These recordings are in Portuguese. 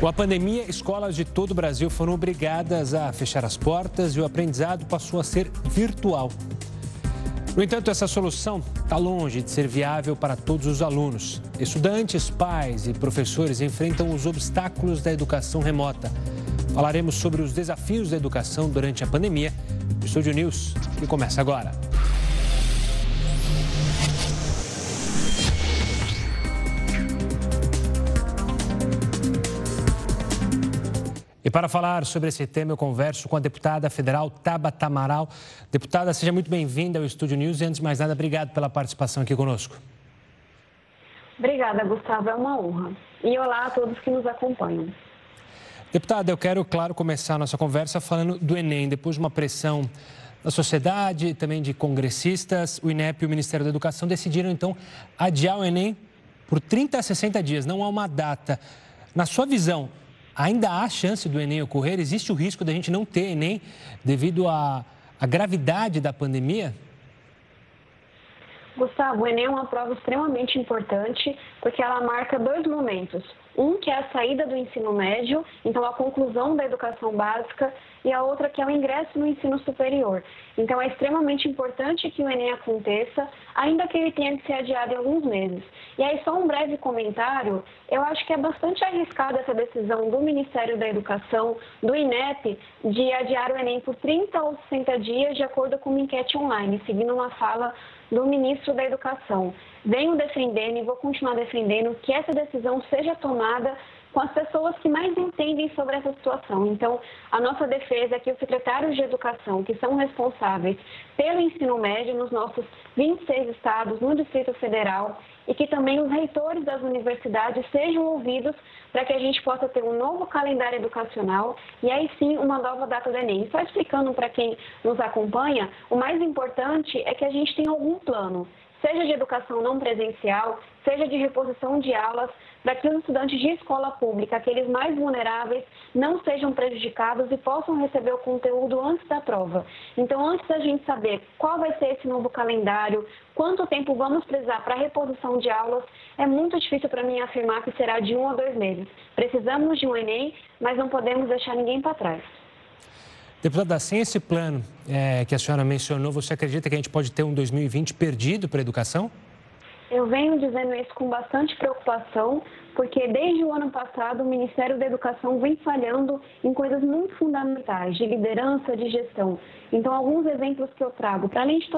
Com a pandemia, escolas de todo o Brasil foram obrigadas a fechar as portas e o aprendizado passou a ser virtual. No entanto, essa solução está longe de ser viável para todos os alunos. Estudantes, pais e professores enfrentam os obstáculos da educação remota. Falaremos sobre os desafios da educação durante a pandemia. Estúdio News, que começa agora. E para falar sobre esse tema, eu converso com a deputada federal Tabata Amaral. Deputada, seja muito bem-vinda ao Estúdio News e, antes de mais nada, obrigado pela participação aqui conosco. Obrigada, Gustavo, é uma honra. E olá a todos que nos acompanham. Deputada, eu quero, claro, começar a nossa conversa falando do Enem. Depois de uma pressão da sociedade, também de congressistas, o INEP e o Ministério da Educação decidiram, então, adiar o Enem por 30 a 60 dias. Não há uma data. Na sua visão, Ainda há chance do Enem ocorrer? Existe o risco da gente não ter Enem devido à, à gravidade da pandemia? Gustavo, o Enem é uma prova extremamente importante porque ela marca dois momentos. Um que é a saída do ensino médio, então a conclusão da educação básica, e a outra que é o ingresso no ensino superior. Então é extremamente importante que o Enem aconteça, ainda que ele tenha que ser adiado em alguns meses. E aí só um breve comentário, eu acho que é bastante arriscada essa decisão do Ministério da Educação, do INEP, de adiar o Enem por 30 ou 60 dias, de acordo com uma enquete online, seguindo uma fala do ministro da Educação. Venho defendendo e vou continuar defendendo que essa decisão seja tomada com as pessoas que mais entendem sobre essa situação. Então, a nossa defesa é que os secretários de educação, que são responsáveis pelo ensino médio nos nossos 26 estados, no Distrito Federal, e que também os reitores das universidades sejam ouvidos para que a gente possa ter um novo calendário educacional e aí sim uma nova data do Enem. Só explicando para quem nos acompanha, o mais importante é que a gente tenha algum plano seja de educação não presencial, seja de reposição de aulas, para que os estudantes de escola pública, aqueles mais vulneráveis, não sejam prejudicados e possam receber o conteúdo antes da prova. Então, antes da gente saber qual vai ser esse novo calendário, quanto tempo vamos precisar para a reposição de aulas, é muito difícil para mim afirmar que será de um a dois meses. Precisamos de um Enem, mas não podemos deixar ninguém para trás. Deputada, sem esse plano é, que a senhora mencionou, você acredita que a gente pode ter um 2020 perdido para a educação? Eu venho dizendo isso com bastante preocupação, porque desde o ano passado o Ministério da Educação vem falhando em coisas muito fundamentais, de liderança, de gestão. Então, alguns exemplos que eu trago, para além de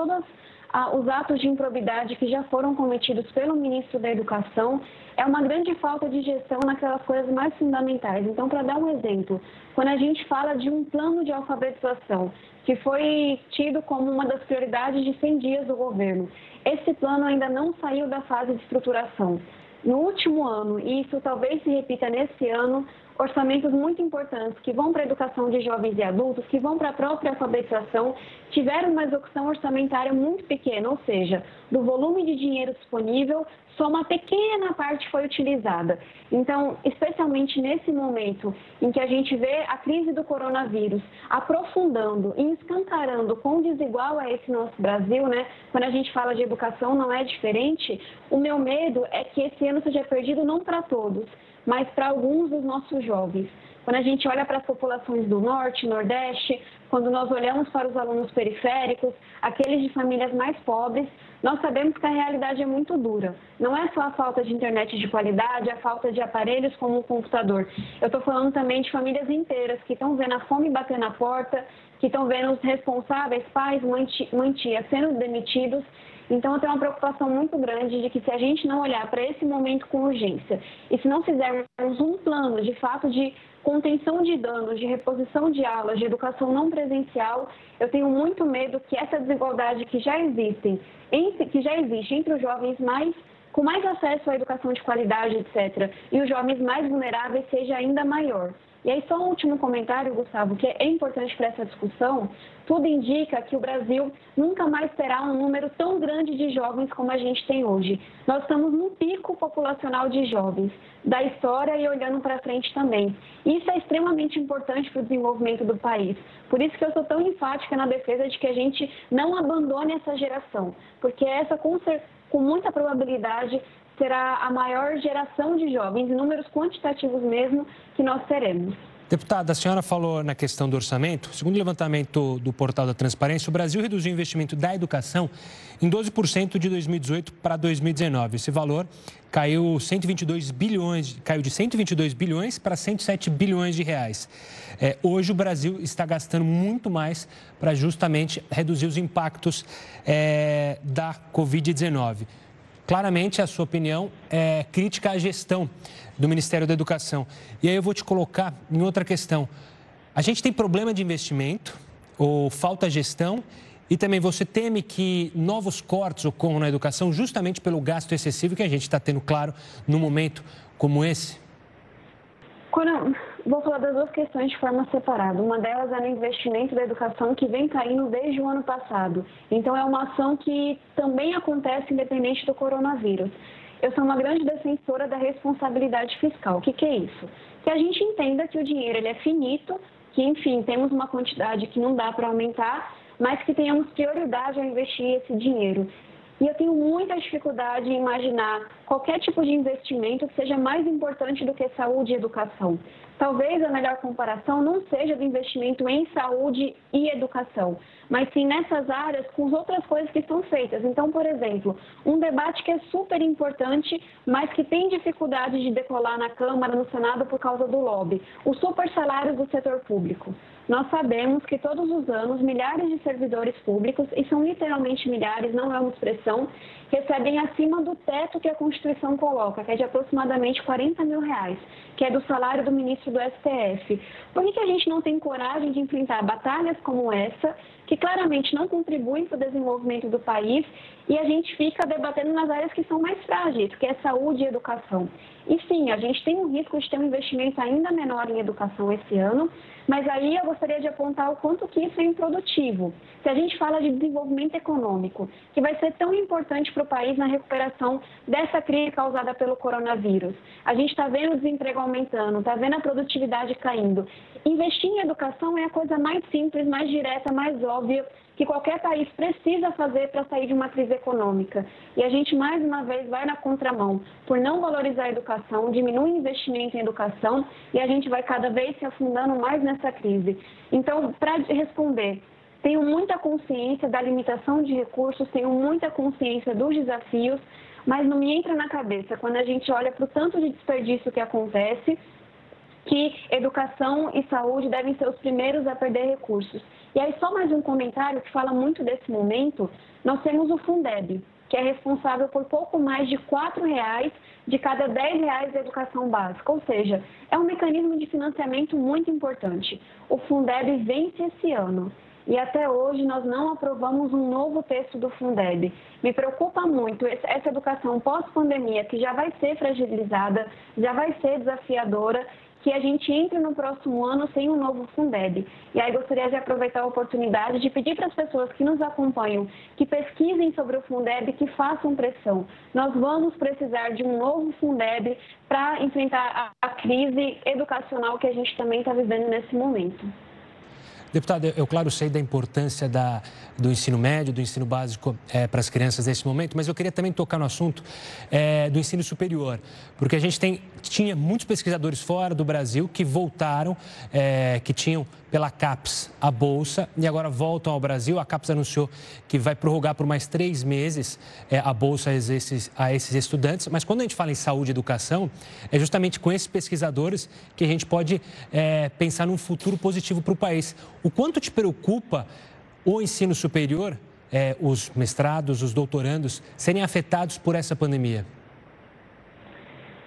os atos de improbidade que já foram cometidos pelo ministro da Educação, é uma grande falta de gestão naquelas coisas mais fundamentais. Então, para dar um exemplo, quando a gente fala de um plano de alfabetização, que foi tido como uma das prioridades de 100 dias do governo, esse plano ainda não saiu da fase de estruturação. No último ano, e isso talvez se repita nesse ano, orçamentos muito importantes que vão para a educação de jovens e adultos, que vão para a própria alfabetização, tiveram uma execução orçamentária muito pequena, ou seja, do volume de dinheiro disponível, só uma pequena parte foi utilizada. Então, especialmente nesse momento em que a gente vê a crise do coronavírus aprofundando e escancarando quão desigual é esse nosso Brasil, né? Quando a gente fala de educação não é diferente, o meu medo é que esse ano seja perdido não para todos, mas para alguns dos nossos jovens. Quando a gente olha para as populações do Norte, Nordeste, quando nós olhamos para os alunos periféricos, aqueles de famílias mais pobres, nós sabemos que a realidade é muito dura. Não é só a falta de internet de qualidade, a falta de aparelhos como o computador. Eu estou falando também de famílias inteiras que estão vendo a fome bater na porta, que estão vendo os responsáveis, pais, mãe, tia, sendo demitidos então, eu tenho uma preocupação muito grande de que se a gente não olhar para esse momento com urgência e se não fizermos um plano de fato de contenção de danos, de reposição de aulas, de educação não presencial, eu tenho muito medo que essa desigualdade que já existe, que já existe entre os jovens mais com mais acesso à educação de qualidade, etc., e os jovens mais vulneráveis seja ainda maior. E aí, só um último comentário, Gustavo, que é importante para essa discussão. Tudo indica que o Brasil nunca mais terá um número tão grande de jovens como a gente tem hoje. Nós estamos no pico populacional de jovens da história e olhando para frente também. Isso é extremamente importante para o desenvolvimento do país. Por isso que eu sou tão enfática na defesa de que a gente não abandone essa geração, porque essa, com muita probabilidade, será a maior geração de jovens, em números quantitativos mesmo, que nós teremos. Deputada, a senhora falou na questão do orçamento. Segundo o levantamento do portal da Transparência, o Brasil reduziu o investimento da educação em 12% de 2018 para 2019. Esse valor caiu 122 bilhões, caiu de 122 bilhões para 107 bilhões de reais. É, hoje o Brasil está gastando muito mais para justamente reduzir os impactos é, da Covid-19 claramente a sua opinião é crítica à gestão do Ministério da Educação. E aí eu vou te colocar em outra questão. A gente tem problema de investimento ou falta gestão e também você teme que novos cortes ocorram na educação justamente pelo gasto excessivo que a gente está tendo, claro, num momento como esse? Quando, vou falar das duas questões de forma separada. Uma delas é no investimento da educação que vem caindo desde o ano passado. Então, é uma ação que também acontece independente do coronavírus. Eu sou uma grande defensora da responsabilidade fiscal. O que, que é isso? Que a gente entenda que o dinheiro ele é finito, que, enfim, temos uma quantidade que não dá para aumentar, mas que tenhamos prioridade ao investir esse dinheiro. E eu tenho muita dificuldade em imaginar qualquer tipo de investimento que seja mais importante do que saúde e educação. Talvez a melhor comparação não seja do investimento em saúde e educação, mas sim nessas áreas com as outras coisas que estão feitas. Então, por exemplo, um debate que é super importante, mas que tem dificuldade de decolar na Câmara, no Senado por causa do lobby, os super salários do setor público. Nós sabemos que todos os anos milhares de servidores públicos, e são literalmente milhares, não é uma expressão, recebem acima do teto que a Constituição coloca, que é de aproximadamente 40 mil reais, que é do salário do ministro do STF. Por que, que a gente não tem coragem de enfrentar batalhas como essa, que claramente não contribuem para o desenvolvimento do país, e a gente fica debatendo nas áreas que são mais frágeis, que é saúde e educação? E sim, a gente tem um risco de ter um investimento ainda menor em educação esse ano, mas aí eu gostaria de apontar o quanto que isso é improdutivo. Se a gente fala de desenvolvimento econômico, que vai ser tão importante para o país na recuperação dessa crise causada pelo coronavírus, a gente está vendo o desemprego aumentando, está vendo a produtividade caindo. Investir em educação é a coisa mais simples, mais direta, mais óbvia que qualquer país precisa fazer para sair de uma crise econômica. E a gente, mais uma vez, vai na contramão por não valorizar a educação, diminui o investimento em educação e a gente vai cada vez se afundando mais nessa crise. Então, para responder, tenho muita consciência da limitação de recursos, tenho muita consciência dos desafios, mas não me entra na cabeça quando a gente olha para o tanto de desperdício que acontece que educação e saúde devem ser os primeiros a perder recursos. E aí, só mais um comentário que fala muito desse momento: nós temos o Fundeb, que é responsável por pouco mais de R$ reais de cada R$ reais da educação básica, ou seja, é um mecanismo de financiamento muito importante. O Fundeb vence esse ano e até hoje nós não aprovamos um novo texto do Fundeb. Me preocupa muito essa educação pós-pandemia, que já vai ser fragilizada, já vai ser desafiadora que a gente entre no próximo ano sem um novo Fundeb. E aí gostaria de aproveitar a oportunidade de pedir para as pessoas que nos acompanham que pesquisem sobre o Fundeb, que façam pressão. Nós vamos precisar de um novo Fundeb para enfrentar a, crise educacional que a gente também está vivendo nesse momento. Deputado, eu, claro, sei da importância da, do ensino médio, do ensino básico é, para as crianças nesse momento, mas eu queria também tocar no assunto é, do ensino superior, porque a gente tem, tinha muitos pesquisadores fora do Brasil que voltaram, é, que tinham pela CAPES a bolsa e agora voltam ao Brasil. A CAPES anunciou que vai prorrogar por mais três meses é, a bolsa a esses, a esses estudantes. Mas quando a gente fala em saúde e educação, é justamente com esses pesquisadores que a gente pode é, pensar num futuro positivo para o país. O quanto te preocupa o ensino superior, é, os mestrados, os doutorandos, serem afetados por essa pandemia?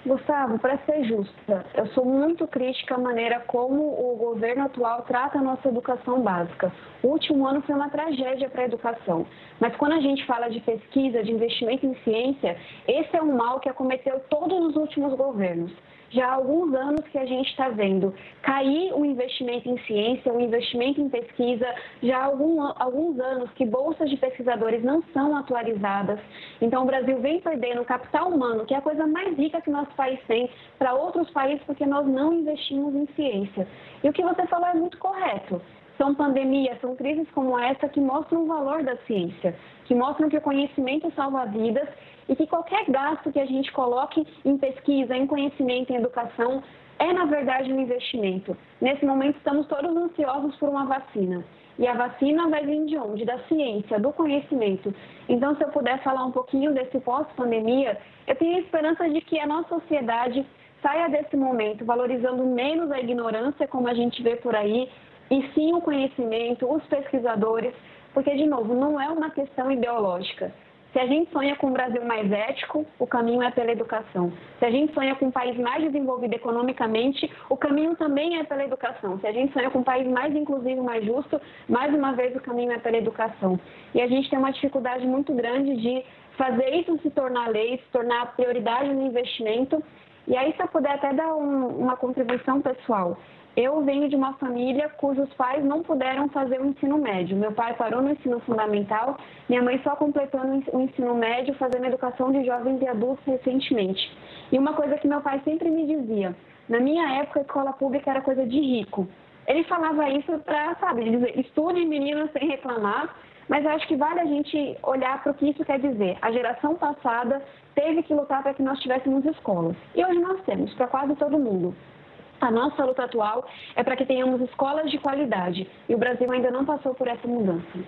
Gustavo, para ser justa, eu sou muito crítica à maneira como o governo atual trata a nossa educação básica. O último ano foi uma tragédia para a educação. Mas quando a gente fala de pesquisa, de investimento em ciência, esse é um mal que acometeu todos os últimos governos já há alguns anos que a gente está vendo cair o investimento em ciência, o investimento em pesquisa, já há algum, alguns anos que bolsas de pesquisadores não são atualizadas. Então, o Brasil vem perdendo capital humano, que é a coisa mais rica que nosso país tem, para outros países, porque nós não investimos em ciência. E o que você falou é muito correto. São pandemias, são crises como essa que mostram o valor da ciência, que mostram que o conhecimento salva vidas e que qualquer gasto que a gente coloque em pesquisa, em conhecimento, em educação, é na verdade um investimento. Nesse momento estamos todos ansiosos por uma vacina. E a vacina vai vir de onde? Da ciência, do conhecimento. Então, se eu puder falar um pouquinho desse pós-pandemia, eu tenho a esperança de que a nossa sociedade saia desse momento valorizando menos a ignorância, como a gente vê por aí, e sim o conhecimento, os pesquisadores, porque, de novo, não é uma questão ideológica. Se a gente sonha com um Brasil mais ético, o caminho é pela educação. Se a gente sonha com um país mais desenvolvido economicamente, o caminho também é pela educação. Se a gente sonha com um país mais inclusivo, mais justo, mais uma vez o caminho é pela educação. E a gente tem uma dificuldade muito grande de fazer isso se tornar lei, se tornar prioridade no investimento. E aí, se eu puder até dar um, uma contribuição pessoal, eu venho de uma família cujos pais não puderam fazer o ensino médio. Meu pai parou no ensino fundamental, minha mãe só completando o ensino médio, fazendo educação de jovens e adultos recentemente. E uma coisa que meu pai sempre me dizia: na minha época, a escola pública era coisa de rico. Ele falava isso para, sabe, dizer, estude meninas sem reclamar, mas acho que vale a gente olhar para o que isso quer dizer. A geração passada teve que lutar para que nós tivéssemos escolas. E hoje nós temos, para quase todo mundo. A nossa luta atual é para que tenhamos escolas de qualidade e o Brasil ainda não passou por essa mudança.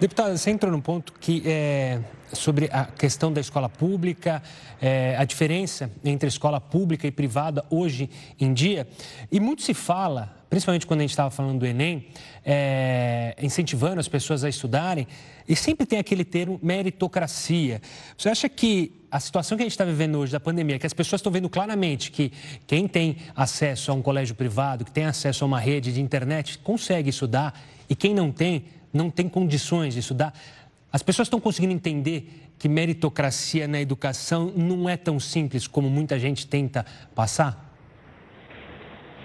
Deputada, você entrou num ponto que é sobre a questão da escola pública, é, a diferença entre escola pública e privada hoje em dia. E muito se fala, principalmente quando a gente estava falando do Enem, é, incentivando as pessoas a estudarem, e sempre tem aquele termo meritocracia. Você acha que a situação que a gente está vivendo hoje da pandemia, que as pessoas estão vendo claramente que quem tem acesso a um colégio privado, que tem acesso a uma rede de internet, consegue estudar, e quem não tem, não tem condições de estudar. As pessoas estão conseguindo entender que meritocracia na educação não é tão simples como muita gente tenta passar?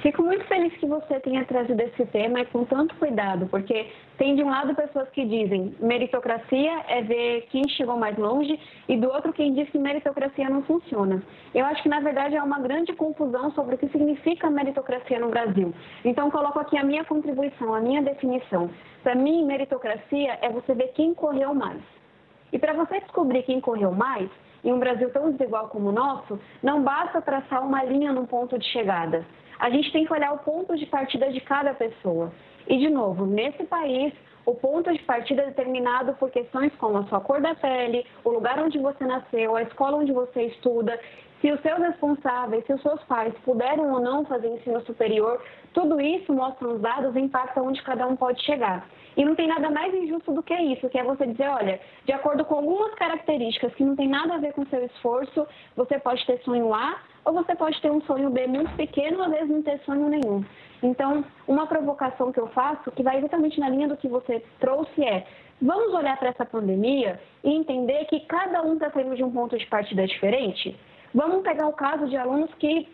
Fico muito feliz que você tenha trazido esse tema e com tanto cuidado, porque tem de um lado pessoas que dizem meritocracia é ver quem chegou mais longe e do outro quem diz que meritocracia não funciona. Eu acho que na verdade é uma grande confusão sobre o que significa meritocracia no Brasil. Então coloco aqui a minha contribuição, a minha definição. Para mim, meritocracia é você ver quem correu mais. E para você descobrir quem correu mais, em um Brasil tão desigual como o nosso, não basta traçar uma linha num ponto de chegada a gente tem que olhar o ponto de partida de cada pessoa. E, de novo, nesse país, o ponto de partida é determinado por questões como a sua cor da pele, o lugar onde você nasceu, a escola onde você estuda, se os seus responsáveis, se os seus pais puderam ou não fazer ensino superior, tudo isso mostra os dados e impacta onde cada um pode chegar. E não tem nada mais injusto do que isso, que é você dizer, olha, de acordo com algumas características que não tem nada a ver com seu esforço, você pode ter sonho A ou você pode ter um sonho B muito pequeno, ou às vezes não ter sonho nenhum. Então, uma provocação que eu faço, que vai exatamente na linha do que você trouxe, é vamos olhar para essa pandemia e entender que cada um está saindo de um ponto de partida diferente? Vamos pegar o caso de alunos que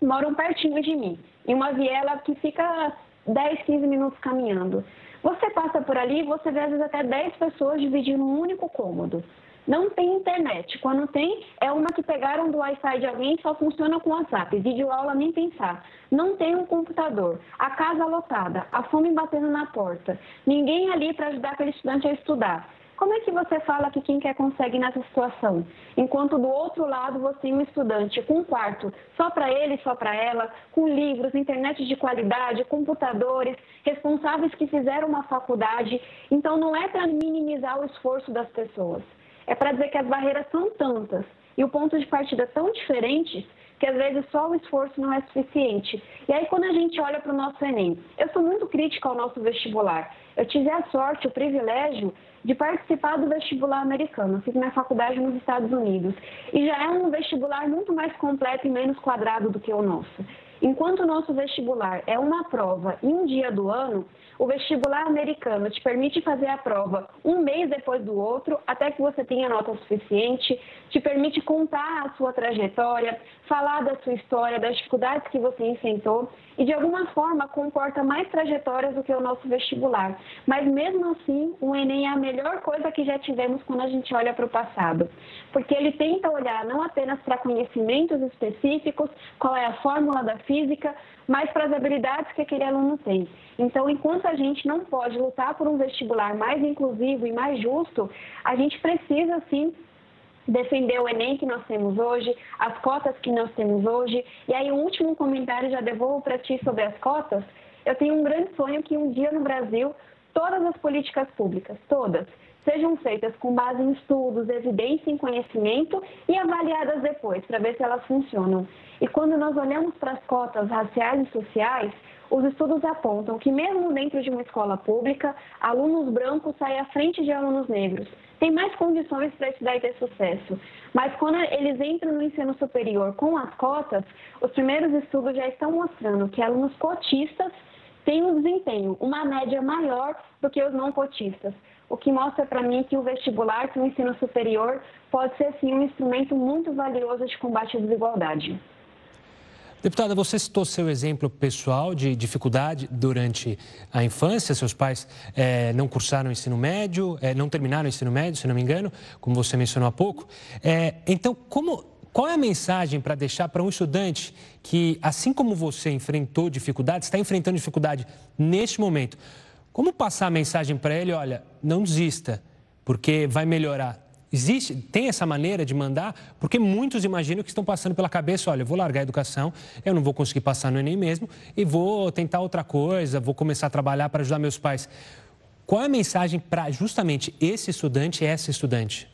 moram pertinho de mim, em uma viela que fica 10, 15 minutos caminhando. Você passa por ali e você vê às vezes até 10 pessoas dividindo um único cômodo. Não tem internet. Quando tem, é uma que pegaram do Wi-Fi de alguém e só funciona com WhatsApp. Vídeo aula nem pensar. Não tem um computador. A casa lotada. A fome batendo na porta. Ninguém ali para ajudar aquele estudante a estudar. Como é que você fala que quem quer consegue nessa situação? Enquanto do outro lado você tem um estudante com um quarto só para ele, só para ela, com livros, internet de qualidade, computadores, responsáveis que fizeram uma faculdade. Então não é para minimizar o esforço das pessoas. É para dizer que as barreiras são tantas e o ponto de partida tão diferentes que às vezes só o esforço não é suficiente. E aí quando a gente olha para o nosso Enem, eu sou muito crítica ao nosso vestibular. Eu tive a sorte, o privilégio de participar do vestibular americano. Eu fiz minha faculdade nos Estados Unidos. E já é um vestibular muito mais completo e menos quadrado do que o nosso. Enquanto o nosso vestibular é uma prova em um dia do ano, o vestibular americano te permite fazer a prova um mês depois do outro, até que você tenha nota suficiente, te permite contar a sua trajetória, falar da sua história, das dificuldades que você enfrentou e de alguma forma comporta mais trajetórias do que o nosso vestibular. Mas mesmo assim, o Enem é a melhor coisa que já tivemos quando a gente olha para o passado, porque ele tenta olhar não apenas para conhecimentos específicos, qual é a fórmula da física, mas para as habilidades que aquele aluno tem. Então, enquanto a gente não pode lutar por um vestibular mais inclusivo e mais justo, a gente precisa sim defender o Enem que nós temos hoje, as cotas que nós temos hoje. E aí, um último comentário já devolvo para ti sobre as cotas. Eu tenho um grande sonho que um dia no Brasil, todas as políticas públicas, todas, sejam feitas com base em estudos, evidência e conhecimento e avaliadas depois, para ver se elas funcionam. E quando nós olhamos para as cotas raciais e sociais, os estudos apontam que, mesmo dentro de uma escola pública, alunos brancos saem à frente de alunos negros. Tem mais condições para estudar e ter sucesso. Mas quando eles entram no ensino superior com as cotas, os primeiros estudos já estão mostrando que alunos cotistas têm um desempenho, uma média maior do que os não cotistas o que mostra para mim que o vestibular, que o ensino superior, pode ser sim um instrumento muito valioso de combate à desigualdade. Deputada, você citou seu exemplo pessoal de dificuldade durante a infância. Seus pais é, não cursaram o ensino médio, é, não terminaram o ensino médio, se não me engano, como você mencionou há pouco. É, então, como, qual é a mensagem para deixar para um estudante que, assim como você enfrentou dificuldade, está enfrentando dificuldade neste momento? Como passar a mensagem para ele, olha, não desista, porque vai melhorar? Existe, tem essa maneira de mandar? Porque muitos imaginam que estão passando pela cabeça, olha, eu vou largar a educação, eu não vou conseguir passar no Enem mesmo e vou tentar outra coisa, vou começar a trabalhar para ajudar meus pais. Qual é a mensagem para justamente esse estudante e essa estudante?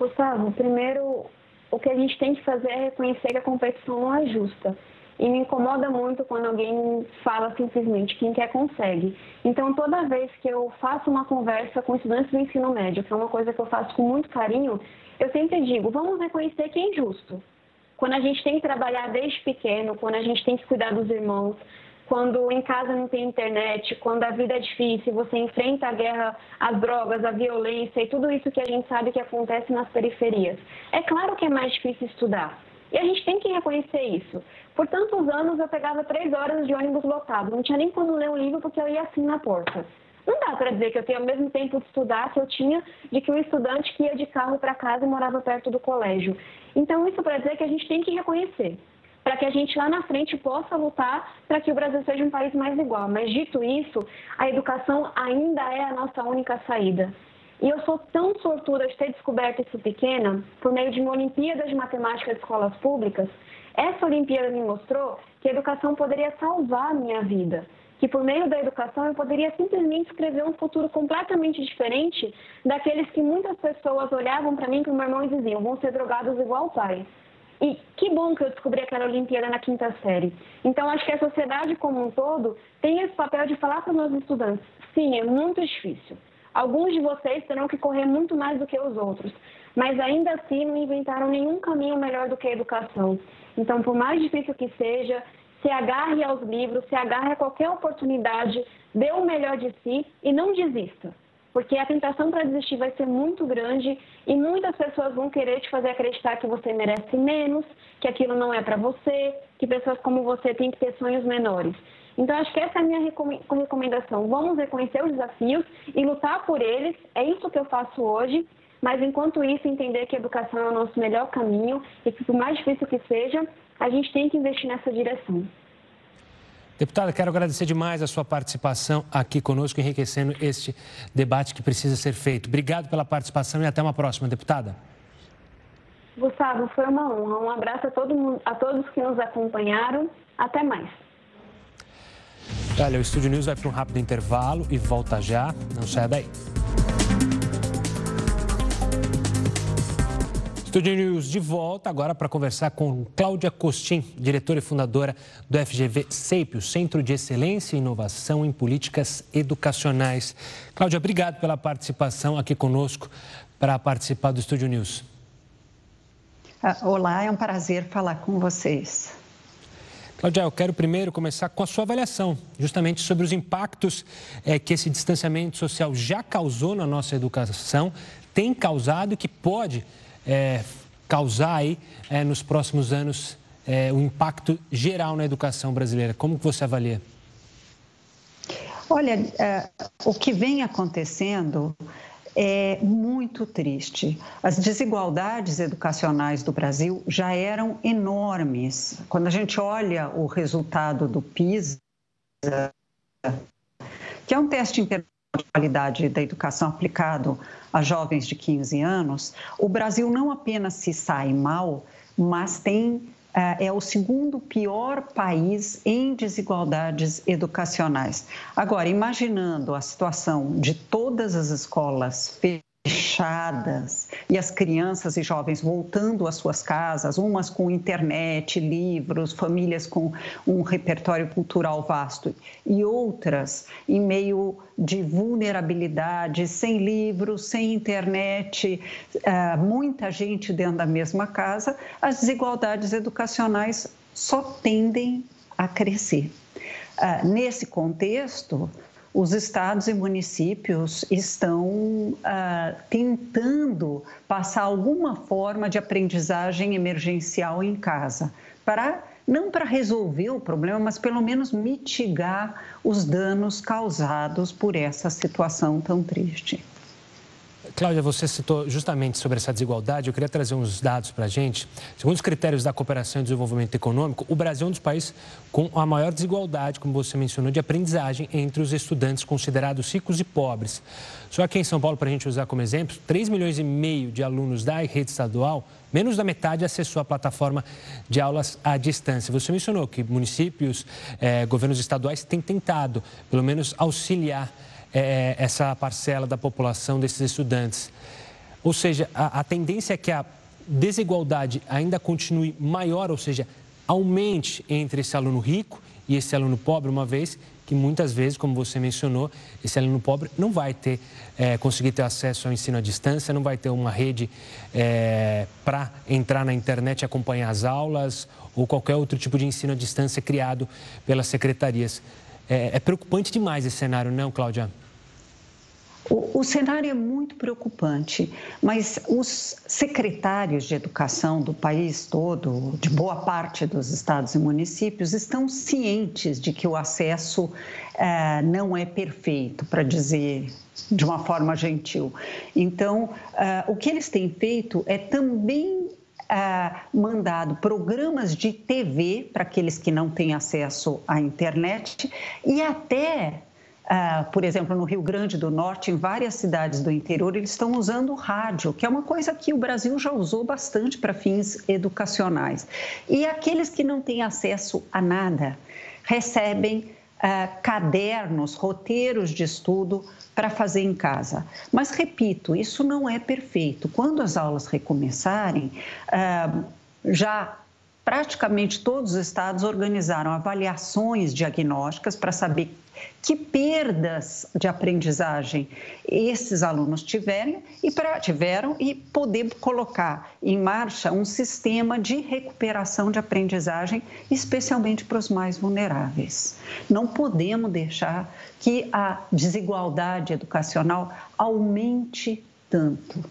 Gustavo, primeiro, o que a gente tem que fazer é reconhecer que a competição não é justa. E me incomoda muito quando alguém fala simplesmente quem quer consegue. Então, toda vez que eu faço uma conversa com estudantes do ensino médio, que é uma coisa que eu faço com muito carinho, eu sempre digo: vamos reconhecer quem é justo. Quando a gente tem que trabalhar desde pequeno, quando a gente tem que cuidar dos irmãos, quando em casa não tem internet, quando a vida é difícil, você enfrenta a guerra, as drogas, a violência e tudo isso que a gente sabe que acontece nas periferias. É claro que é mais difícil estudar. E a gente tem que reconhecer isso. Por tantos anos eu pegava três horas de ônibus lotado, não tinha nem quando ler um livro porque eu ia assim na porta. Não dá para dizer que eu tenho o mesmo tempo de estudar que eu tinha de que um estudante que ia de carro para casa e morava perto do colégio. Então, isso para dizer que a gente tem que reconhecer, para que a gente lá na frente possa lutar para que o Brasil seja um país mais igual. Mas, dito isso, a educação ainda é a nossa única saída. E eu sou tão sortuda de ter descoberto isso pequena, por meio de uma Olimpíada de Matemática de Escolas Públicas. Essa Olimpíada me mostrou que a educação poderia salvar a minha vida, que por meio da educação eu poderia simplesmente escrever um futuro completamente diferente daqueles que muitas pessoas olhavam para mim, para o meu irmão e diziam: vão ser drogados igual o pai. E que bom que eu descobri aquela Olimpíada na quinta série. Então, acho que a sociedade como um todo tem esse papel de falar para os meus estudantes: sim, é muito difícil. Alguns de vocês terão que correr muito mais do que os outros, mas ainda assim não inventaram nenhum caminho melhor do que a educação. Então, por mais difícil que seja, se agarre aos livros, se agarre a qualquer oportunidade, dê o melhor de si e não desista. Porque a tentação para desistir vai ser muito grande e muitas pessoas vão querer te fazer acreditar que você merece menos, que aquilo não é para você, que pessoas como você têm que ter sonhos menores. Então, acho que essa é a minha recomendação. Vamos reconhecer os desafios e lutar por eles. É isso que eu faço hoje. Mas, enquanto isso, entender que a educação é o nosso melhor caminho e que, por mais difícil que seja, a gente tem que investir nessa direção. Deputada, quero agradecer demais a sua participação aqui conosco, enriquecendo este debate que precisa ser feito. Obrigado pela participação e até uma próxima, deputada. Gustavo, foi uma honra. Um abraço a, todo mundo, a todos que nos acompanharam. Até mais. Olha, o Estúdio News vai para um rápido intervalo e volta já. Não saia daí. Estúdio News de volta agora para conversar com Cláudia Costin, diretora e fundadora do FGV CEIP, Centro de Excelência e Inovação em Políticas Educacionais. Cláudia, obrigado pela participação aqui conosco para participar do Estúdio News. Ah, olá, é um prazer falar com vocês. Cláudia, eu quero primeiro começar com a sua avaliação, justamente sobre os impactos é, que esse distanciamento social já causou na nossa educação, tem causado e que pode é, causar aí, é, nos próximos anos é, um impacto geral na educação brasileira. Como que você avalia? Olha, o que vem acontecendo é muito triste. As desigualdades educacionais do Brasil já eram enormes. Quando a gente olha o resultado do PISA, que é um teste qualidade da educação aplicado a jovens de 15 anos, o Brasil não apenas se sai mal, mas tem é, é o segundo pior país em desigualdades educacionais. Agora, imaginando a situação de todas as escolas fechadas e as crianças e jovens voltando às suas casas, umas com internet, livros, famílias com um repertório cultural vasto e outras em meio de vulnerabilidade, sem livros, sem internet, eh, muita gente dentro da mesma casa, as desigualdades educacionais só tendem a crescer. Ah, nesse contexto, os estados e municípios estão ah, tentando passar alguma forma de aprendizagem emergencial em casa, para não para resolver o problema, mas pelo menos mitigar os danos causados por essa situação tão triste. Cláudia, você citou justamente sobre essa desigualdade. Eu queria trazer uns dados para a gente. Segundo os critérios da cooperação e desenvolvimento econômico, o Brasil é um dos países com a maior desigualdade, como você mencionou, de aprendizagem entre os estudantes considerados ricos e pobres. Só aqui em São Paulo, para a gente usar como exemplo, 3 milhões e meio de alunos da rede estadual, menos da metade acessou a plataforma de aulas à distância. Você mencionou que municípios, eh, governos estaduais têm tentado, pelo menos, auxiliar é, essa parcela da população desses estudantes. Ou seja, a, a tendência é que a desigualdade ainda continue maior, ou seja, aumente entre esse aluno rico e esse aluno pobre, uma vez que muitas vezes, como você mencionou, esse aluno pobre não vai ter, é, conseguir ter acesso ao ensino à distância, não vai ter uma rede é, para entrar na internet e acompanhar as aulas ou qualquer outro tipo de ensino à distância criado pelas secretarias. É, é preocupante demais esse cenário, não, Cláudia? O, o, cenário é muito preocupante, mas os secretários de educação do país todo, de boa parte dos estados e municípios, estão cientes de que o acesso é, não é perfeito, para dizer de uma forma gentil. Então, é, o que eles têm feito é também é, mandado programas de TV para aqueles que não têm acesso à internet e até Uh, por exemplo, no Rio Grande do Norte, em várias cidades do interior, eles estão usando rádio, que é uma coisa que o Brasil já usou bastante para fins educacionais. E aqueles que não têm acesso a nada recebem uh, cadernos, roteiros de estudo para fazer em casa. Mas, repito, isso não é perfeito. Quando as aulas recomeçarem, uh, já praticamente todos os estados organizaram avaliações diagnósticas para saber que perdas de aprendizagem esses alunos tiverem e pra, tiveram e poder colocar em marcha um sistema de recuperação de aprendizagem, especialmente para os mais vulneráveis. Não podemos deixar que a desigualdade educacional aumente tanto.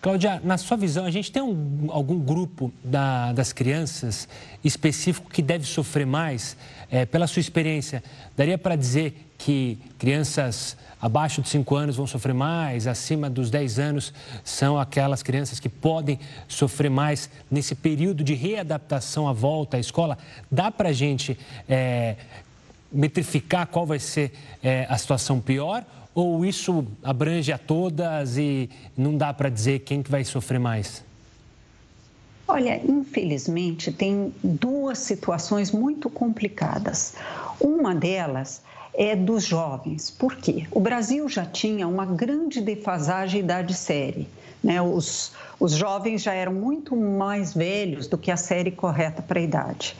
Cláudia, na sua visão, a gente tem um, algum grupo da, das crianças específico que deve sofrer mais? É, pela sua experiência, daria para dizer que crianças abaixo de 5 anos vão sofrer mais, acima dos 10 anos são aquelas crianças que podem sofrer mais nesse período de readaptação à volta à escola? Dá para a gente é, metrificar qual vai ser é, a situação pior ou isso abrange a todas e não dá para dizer quem que vai sofrer mais? Olha, infelizmente tem duas situações muito complicadas. Uma delas é dos jovens. Por quê? O Brasil já tinha uma grande defasagem idade-série. Né? Os, os jovens já eram muito mais velhos do que a série correta para a idade.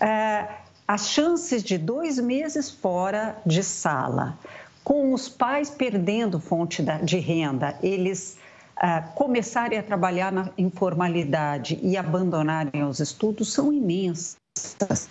É, as chances de dois meses fora de sala, com os pais perdendo fonte de renda, eles uh, começarem a trabalhar na informalidade e abandonarem os estudos são imensas.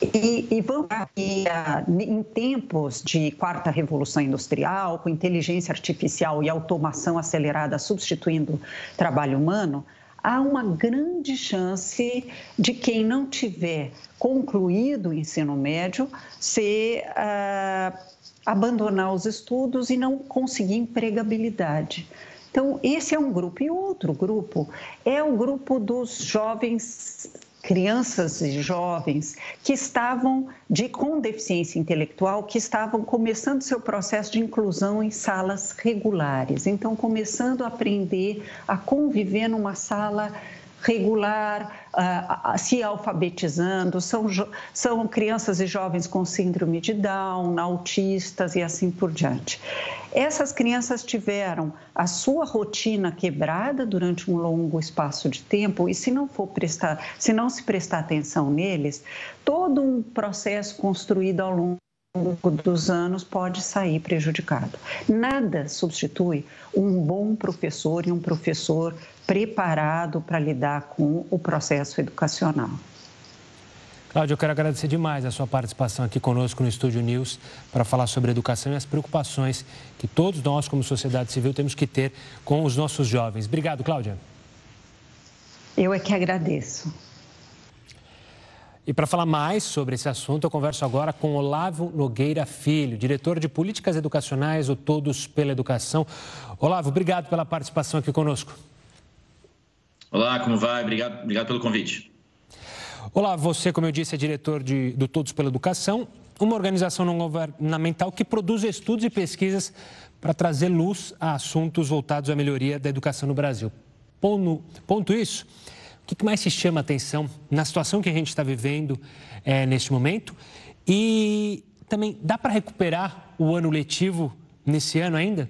E, e vamos aqui, uh, em tempos de quarta revolução industrial, com inteligência artificial e automação acelerada substituindo trabalho humano, há uma grande chance de quem não tiver concluído o ensino médio ser uh, abandonar os estudos e não conseguir empregabilidade. Então, esse é um grupo. E outro grupo é o grupo dos jovens crianças e jovens que estavam de com deficiência intelectual que estavam começando seu processo de inclusão em salas regulares. Então, começando a aprender a conviver numa sala regular, uh, se alfabetizando, são, são crianças e jovens com síndrome de Down, autistas e assim por diante. Essas crianças tiveram a sua rotina quebrada durante um longo espaço de tempo e se não for prestar, se não se prestar atenção neles, todo um processo construído ao longo dos anos pode sair prejudicado. Nada substitui um bom professor e um professor preparado para lidar com o processo educacional. Cláudio, eu quero agradecer demais a sua participação aqui conosco no Estúdio News para falar sobre educação e as preocupações que todos nós, como sociedade civil, temos que ter com os nossos jovens. Obrigado, Cláudia. Eu é que agradeço. E para falar mais sobre esse assunto, eu converso agora com Olavo Nogueira Filho, diretor de Políticas Educacionais, o Todos pela Educação. Olavo, obrigado pela participação aqui conosco. Olá, como vai? Obrigado, obrigado pelo convite. Olá, você, como eu disse, é diretor de, do Todos pela Educação, uma organização não governamental que produz estudos e pesquisas para trazer luz a assuntos voltados à melhoria da educação no Brasil. Ponto, ponto isso, o que mais se chama a atenção na situação que a gente está vivendo é, neste momento? E também, dá para recuperar o ano letivo nesse ano ainda?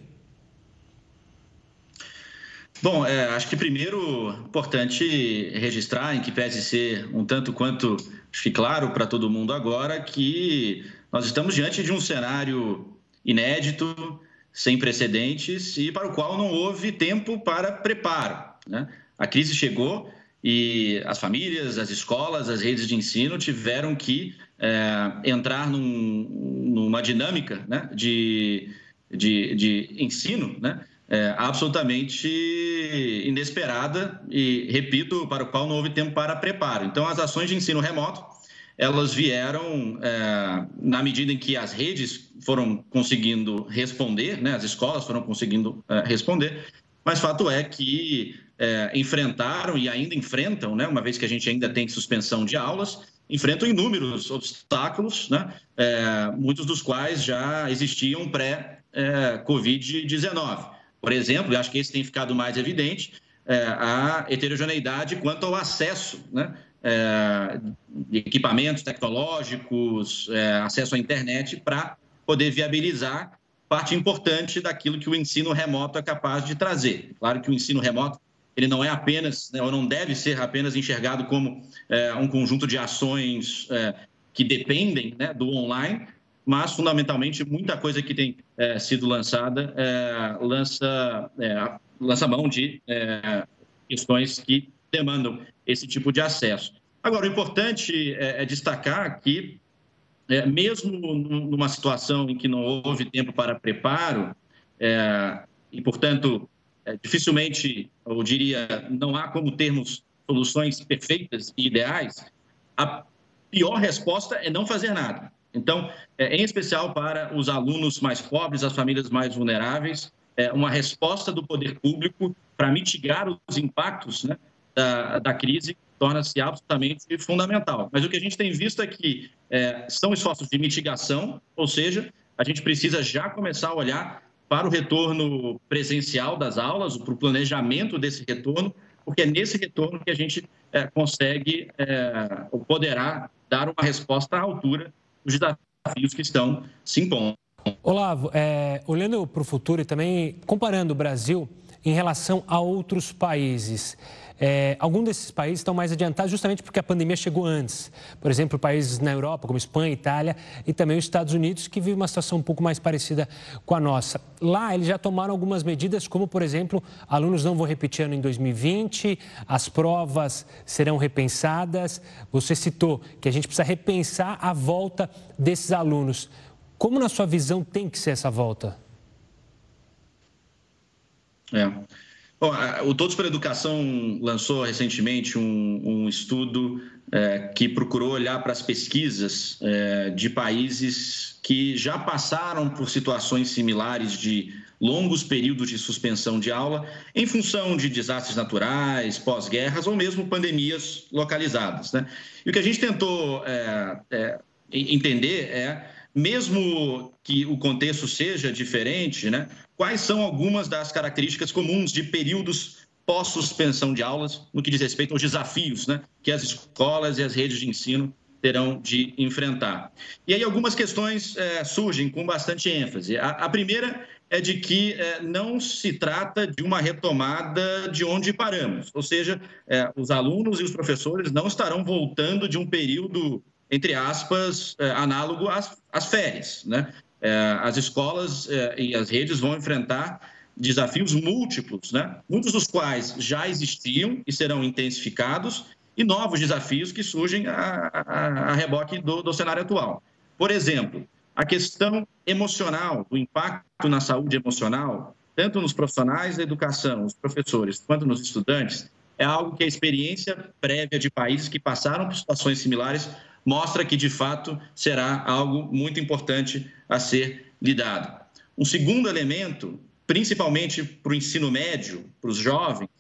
Bom, é, acho que primeiro importante registrar, em que pese ser um tanto quanto fique claro para todo mundo agora, que nós estamos diante de um cenário inédito, sem precedentes e para o qual não houve tempo para preparo. Né? A crise chegou e as famílias, as escolas, as redes de ensino tiveram que é, entrar num, numa dinâmica né? de, de, de ensino, né? É, absolutamente inesperada e, repito, para o qual não houve tempo para preparo. Então, as ações de ensino remoto, elas vieram é, na medida em que as redes foram conseguindo responder, né, as escolas foram conseguindo é, responder, mas fato é que é, enfrentaram e ainda enfrentam, né, uma vez que a gente ainda tem suspensão de aulas, enfrentam inúmeros obstáculos, né, é, muitos dos quais já existiam pré-Covid-19. Por exemplo, e acho que esse tem ficado mais evidente, é, a heterogeneidade quanto ao acesso né, é, de equipamentos tecnológicos, é, acesso à internet, para poder viabilizar parte importante daquilo que o ensino remoto é capaz de trazer. Claro que o ensino remoto ele não é apenas, né, ou não deve ser apenas enxergado como é, um conjunto de ações é, que dependem né, do online, mas fundamentalmente muita coisa que tem é, sido lançada é, lança, é, lança mão de é, questões que demandam esse tipo de acesso. Agora, o importante é, é destacar que, é, mesmo numa situação em que não houve tempo para preparo, e, portanto, dificilmente, eu diria, não há como termos soluções perfeitas e ideais, a pior resposta é não fazer nada. Então, é, em especial para os alunos mais pobres, as famílias mais vulneráveis, é uma resposta do poder público para mitigar os impactos né, da, da crise torna-se absolutamente fundamental. Mas o que a gente tem visto é que é, são esforços de mitigação, ou seja, a gente precisa já começar a olhar para o retorno presencial das aulas, para o planejamento desse retorno, porque é nesse retorno que a gente é, consegue é, ou poderá dar uma resposta à altura os desafios que estão se impondo. Olavo, é, olhando para o futuro e também comparando o Brasil em relação a outros países, é, alguns desses países estão mais adiantados justamente porque a pandemia chegou antes. Por exemplo, países na Europa, como Espanha, Itália e também os Estados Unidos, que vivem uma situação um pouco mais parecida com a nossa. Lá, eles já tomaram algumas medidas, como, por exemplo, alunos não vão repetir ano em 2020, as provas serão repensadas. Você citou que a gente precisa repensar a volta desses alunos. Como, na sua visão, tem que ser essa volta? É. O Todos pela Educação lançou recentemente um, um estudo é, que procurou olhar para as pesquisas é, de países que já passaram por situações similares de longos períodos de suspensão de aula em função de desastres naturais, pós-guerras ou mesmo pandemias localizadas. Né? E o que a gente tentou é, é, entender é, mesmo que o contexto seja diferente, né, quais são algumas das características comuns de períodos pós-suspensão de aulas no que diz respeito aos desafios né, que as escolas e as redes de ensino terão de enfrentar. E aí algumas questões é, surgem com bastante ênfase. A, a primeira é de que é, não se trata de uma retomada de onde paramos, ou seja, é, os alunos e os professores não estarão voltando de um período, entre aspas, é, análogo às, às férias. Né? É, as escolas é, e as redes vão enfrentar desafios múltiplos, né? muitos dos quais já existiam e serão intensificados, e novos desafios que surgem a, a, a reboque do, do cenário atual. Por exemplo, a questão emocional, o impacto na saúde emocional, tanto nos profissionais da educação, os professores, quanto nos estudantes, é algo que a experiência prévia de países que passaram por situações similares mostra que, de fato, será algo muito importante a ser lidado. Um segundo elemento, principalmente para o ensino médio, para os jovens,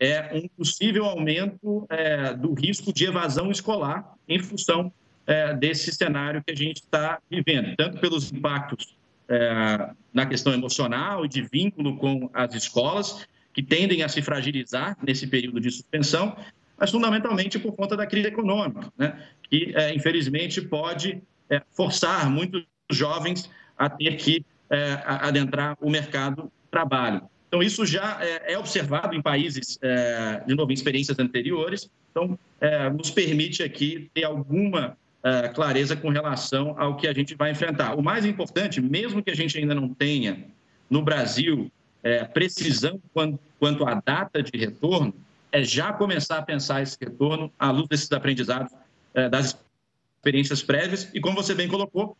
é um possível aumento é, do risco de evasão escolar em função é, desse cenário que a gente está vivendo, tanto pelos impactos é, na questão emocional e de vínculo com as escolas, que tendem a se fragilizar nesse período de suspensão, mas fundamentalmente por conta da crise econômica, né, que é, infelizmente pode é, forçar muitos jovens a ter que é, adentrar o mercado de trabalho. Então, isso já é, observado em países, de novo, em experiências anteriores. Então, nos permite aqui ter alguma clareza com relação ao que a gente vai enfrentar. O mais importante, mesmo que a gente ainda não tenha no Brasil precisão quanto à data de retorno, é já começar a pensar esse retorno à luz desses aprendizados das experiências prévias e, como você bem colocou,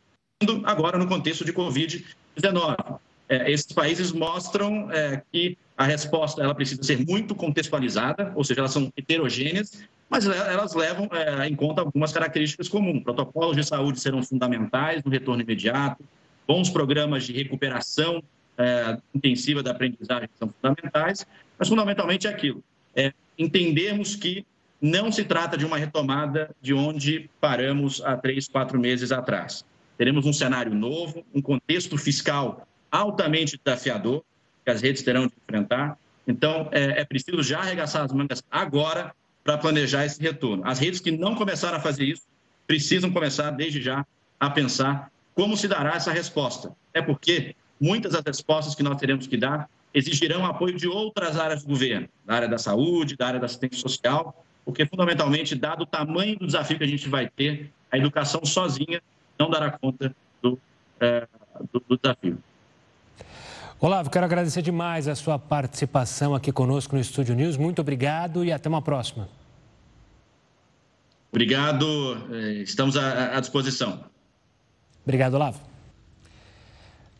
agora no contexto de Covid-19 é, esses países mostram é, que a resposta ela precisa ser muito contextualizada, ou seja, elas são heterogêneas, mas elas levam é, em conta algumas características comuns. Protocolos de saúde serão fundamentais no retorno imediato, bons programas de recuperação é, intensiva da aprendizagem são fundamentais, mas fundamentalmente é aquilo, é entendermos que não se trata de uma retomada de onde paramos há três, quatro meses atrás. Teremos um cenário novo, um contexto fiscal altamente desafiador que as redes terão de enfrentar. Então, é, é preciso já arregaçar as mangas agora para planejar esse retorno. As redes que não começaram a fazer isso precisam começar desde já a pensar como se dará essa resposta. É porque muitas das respostas que nós teremos que dar exigirão apoio de outras áreas do governo, da área da saúde, da área da assistência social, porque fundamentalmente, dado o tamanho do desafio que a gente vai ter, a educação sozinha não dará conta do, é, do, do desafio. Olavo, quero agradecer demais a sua participação aqui conosco no Estúdio News. Muito obrigado e até uma próxima. Obrigado, eh, estamos à disposição. Obrigado, Olavo.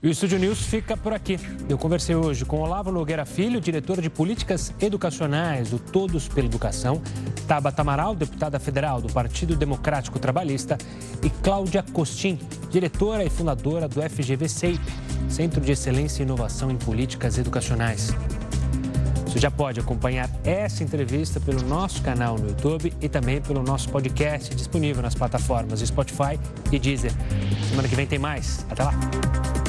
E o Estúdio News fica por aqui. Eu conversei hoje com Olavo Nogueira Filho, diretor de Políticas Educacionais do Todos pela Educação, Tabata Amaral, deputada federal do Partido Democrático Trabalhista, e Cláudia Costin, diretora e fundadora do FGV-CEIP, Centro de Excelência e Inovação em Políticas Educacionais. Você já pode acompanhar essa entrevista pelo nosso canal no YouTube e também pelo nosso podcast disponível nas plataformas Spotify e Deezer. Semana que vem tem mais. Até lá!